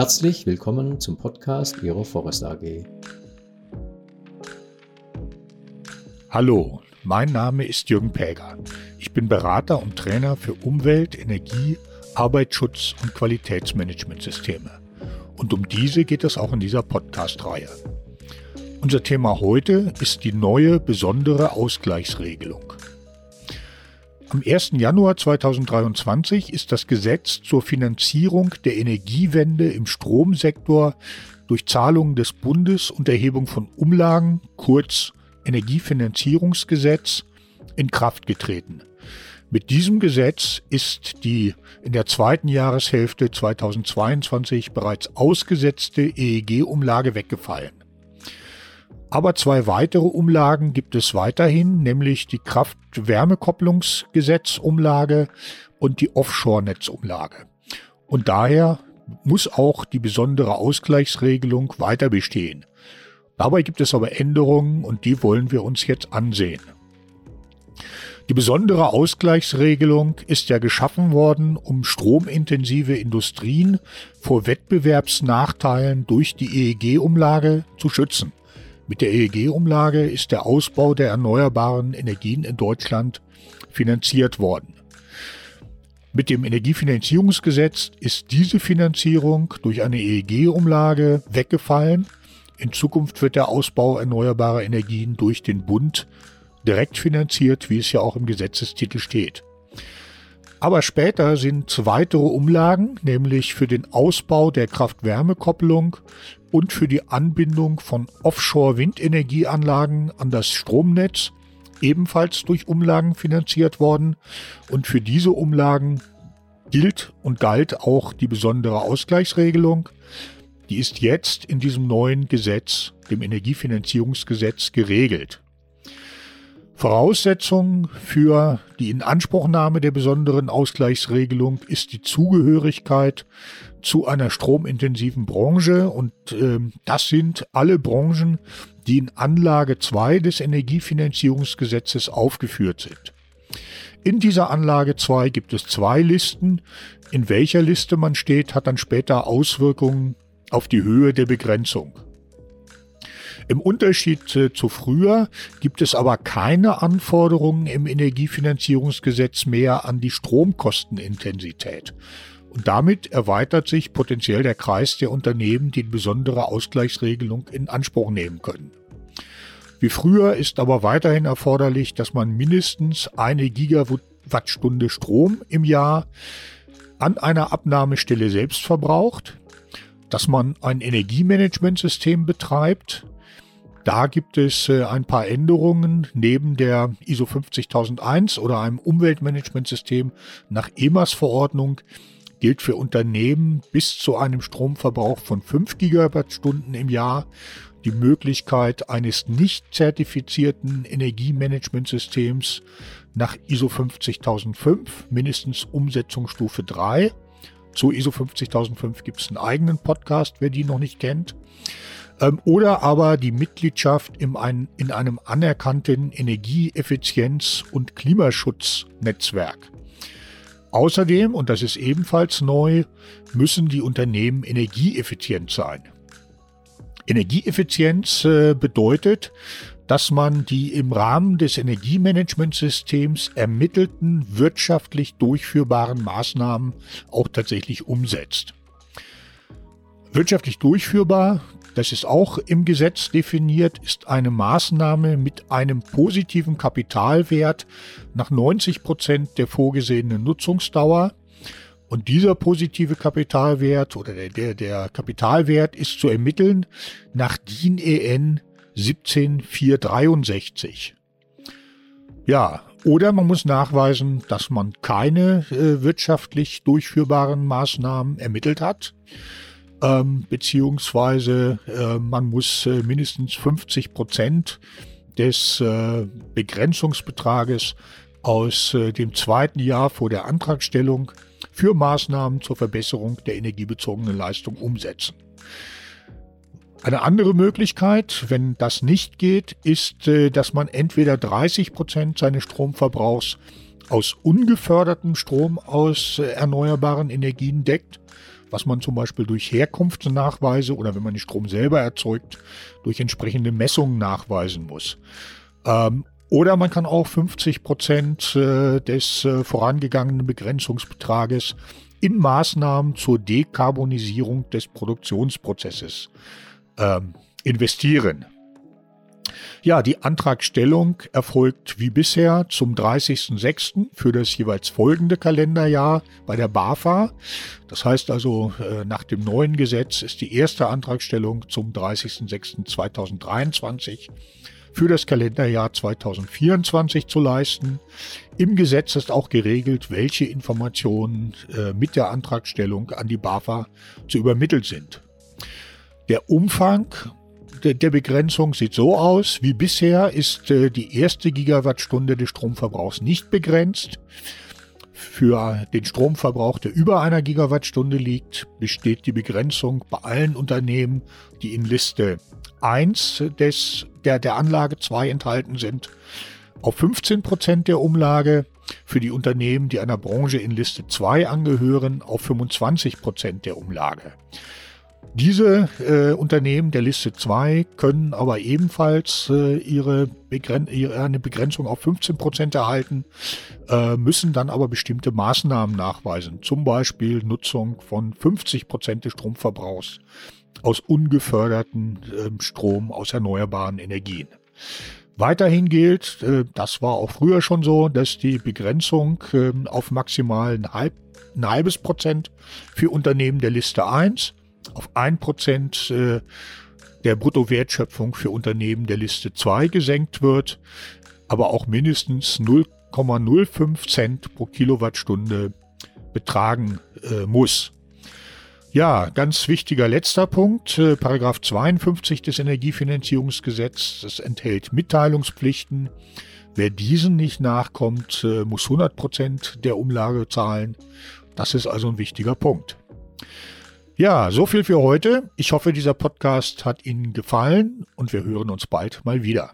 Herzlich willkommen zum Podcast Ihrer Forest AG. Hallo, mein Name ist Jürgen Päger. Ich bin Berater und Trainer für Umwelt, Energie, Arbeitsschutz und Qualitätsmanagementsysteme. Und um diese geht es auch in dieser Podcast-Reihe. Unser Thema heute ist die neue besondere Ausgleichsregelung. Am 1. Januar 2023 ist das Gesetz zur Finanzierung der Energiewende im Stromsektor durch Zahlungen des Bundes und Erhebung von Umlagen, kurz Energiefinanzierungsgesetz, in Kraft getreten. Mit diesem Gesetz ist die in der zweiten Jahreshälfte 2022 bereits ausgesetzte EEG-Umlage weggefallen. Aber zwei weitere Umlagen gibt es weiterhin, nämlich die Kraft-Wärme-Kopplungsgesetzumlage und die Offshore-Netzumlage. Und daher muss auch die besondere Ausgleichsregelung weiter bestehen. Dabei gibt es aber Änderungen und die wollen wir uns jetzt ansehen. Die besondere Ausgleichsregelung ist ja geschaffen worden, um stromintensive Industrien vor Wettbewerbsnachteilen durch die EEG-Umlage zu schützen. Mit der EEG-Umlage ist der Ausbau der erneuerbaren Energien in Deutschland finanziert worden. Mit dem Energiefinanzierungsgesetz ist diese Finanzierung durch eine EEG-Umlage weggefallen. In Zukunft wird der Ausbau erneuerbarer Energien durch den Bund direkt finanziert, wie es ja auch im Gesetzestitel steht. Aber später sind weitere Umlagen, nämlich für den Ausbau der Kraft-Wärme-Kopplung und für die Anbindung von Offshore-Windenergieanlagen an das Stromnetz, ebenfalls durch Umlagen finanziert worden. Und für diese Umlagen gilt und galt auch die besondere Ausgleichsregelung. Die ist jetzt in diesem neuen Gesetz, dem Energiefinanzierungsgesetz, geregelt. Voraussetzung für die Inanspruchnahme der besonderen Ausgleichsregelung ist die Zugehörigkeit zu einer stromintensiven Branche und äh, das sind alle Branchen, die in Anlage 2 des Energiefinanzierungsgesetzes aufgeführt sind. In dieser Anlage 2 gibt es zwei Listen. In welcher Liste man steht, hat dann später Auswirkungen auf die Höhe der Begrenzung. Im Unterschied zu früher gibt es aber keine Anforderungen im Energiefinanzierungsgesetz mehr an die Stromkostenintensität. Und damit erweitert sich potenziell der Kreis der Unternehmen, die besondere Ausgleichsregelung in Anspruch nehmen können. Wie früher ist aber weiterhin erforderlich, dass man mindestens eine Gigawattstunde Strom im Jahr an einer Abnahmestelle selbst verbraucht, dass man ein Energiemanagementsystem betreibt, da gibt es äh, ein paar Änderungen neben der ISO 50001 oder einem Umweltmanagementsystem nach EMAS-Verordnung gilt für Unternehmen bis zu einem Stromverbrauch von 5 Gigawattstunden im Jahr die Möglichkeit eines nicht zertifizierten Energiemanagementsystems nach ISO 50005, mindestens Umsetzungsstufe 3. Zu ISO 50005 gibt es einen eigenen Podcast, wer die noch nicht kennt. Ähm, oder aber die Mitgliedschaft in, ein, in einem anerkannten Energieeffizienz- und Klimaschutznetzwerk. Außerdem, und das ist ebenfalls neu, müssen die Unternehmen energieeffizient sein. Energieeffizienz äh, bedeutet, dass man die im Rahmen des Energiemanagementsystems ermittelten wirtschaftlich durchführbaren Maßnahmen auch tatsächlich umsetzt. Wirtschaftlich durchführbar, das ist auch im Gesetz definiert, ist eine Maßnahme mit einem positiven Kapitalwert nach 90 Prozent der vorgesehenen Nutzungsdauer. Und dieser positive Kapitalwert oder der, der, der Kapitalwert ist zu ermitteln nach DIN EN 17463. Ja, oder man muss nachweisen, dass man keine äh, wirtschaftlich durchführbaren Maßnahmen ermittelt hat ähm, beziehungsweise äh, man muss äh, mindestens 50 Prozent des äh, Begrenzungsbetrages aus äh, dem zweiten Jahr vor der Antragstellung für Maßnahmen zur Verbesserung der energiebezogenen Leistung umsetzen. Eine andere Möglichkeit, wenn das nicht geht, ist, äh, dass man entweder 30 Prozent seines Stromverbrauchs aus ungefördertem Strom aus äh, erneuerbaren Energien deckt was man zum Beispiel durch Herkunftsnachweise oder wenn man den Strom selber erzeugt, durch entsprechende Messungen nachweisen muss. Ähm, oder man kann auch 50 Prozent äh, des äh, vorangegangenen Begrenzungsbetrages in Maßnahmen zur Dekarbonisierung des Produktionsprozesses ähm, investieren. Ja, die Antragstellung erfolgt wie bisher zum 30.06. für das jeweils folgende Kalenderjahr bei der BAFA. Das heißt also, äh, nach dem neuen Gesetz ist die erste Antragstellung zum 30.06.2023 für das Kalenderjahr 2024 zu leisten. Im Gesetz ist auch geregelt, welche Informationen äh, mit der Antragstellung an die BAFA zu übermitteln sind. Der Umfang der Begrenzung sieht so aus. Wie bisher ist äh, die erste Gigawattstunde des Stromverbrauchs nicht begrenzt. Für den Stromverbrauch, der über einer Gigawattstunde liegt, besteht die Begrenzung bei allen Unternehmen, die in Liste 1 des, der, der Anlage 2 enthalten sind, auf 15 Prozent der Umlage. Für die Unternehmen, die einer Branche in Liste 2 angehören, auf 25 Prozent der Umlage. Diese äh, Unternehmen der Liste 2 können aber ebenfalls äh, ihre, Begren ihre eine Begrenzung auf 15 Prozent erhalten, äh, müssen dann aber bestimmte Maßnahmen nachweisen, zum Beispiel Nutzung von 50 Prozent des Stromverbrauchs aus ungeförderten ähm, Strom aus erneuerbaren Energien. Weiterhin gilt, äh, das war auch früher schon so, dass die Begrenzung ähm, auf maximal ein, halb, ein halbes Prozent für Unternehmen der Liste 1 auf 1% äh, der Bruttowertschöpfung für Unternehmen der Liste 2 gesenkt wird, aber auch mindestens 0,05 Cent pro Kilowattstunde betragen äh, muss. Ja, ganz wichtiger letzter Punkt, äh, Paragraph 52 des Energiefinanzierungsgesetzes, enthält Mitteilungspflichten. Wer diesen nicht nachkommt, äh, muss 100 Prozent der Umlage zahlen. Das ist also ein wichtiger Punkt. Ja, so viel für heute. Ich hoffe, dieser Podcast hat Ihnen gefallen und wir hören uns bald mal wieder.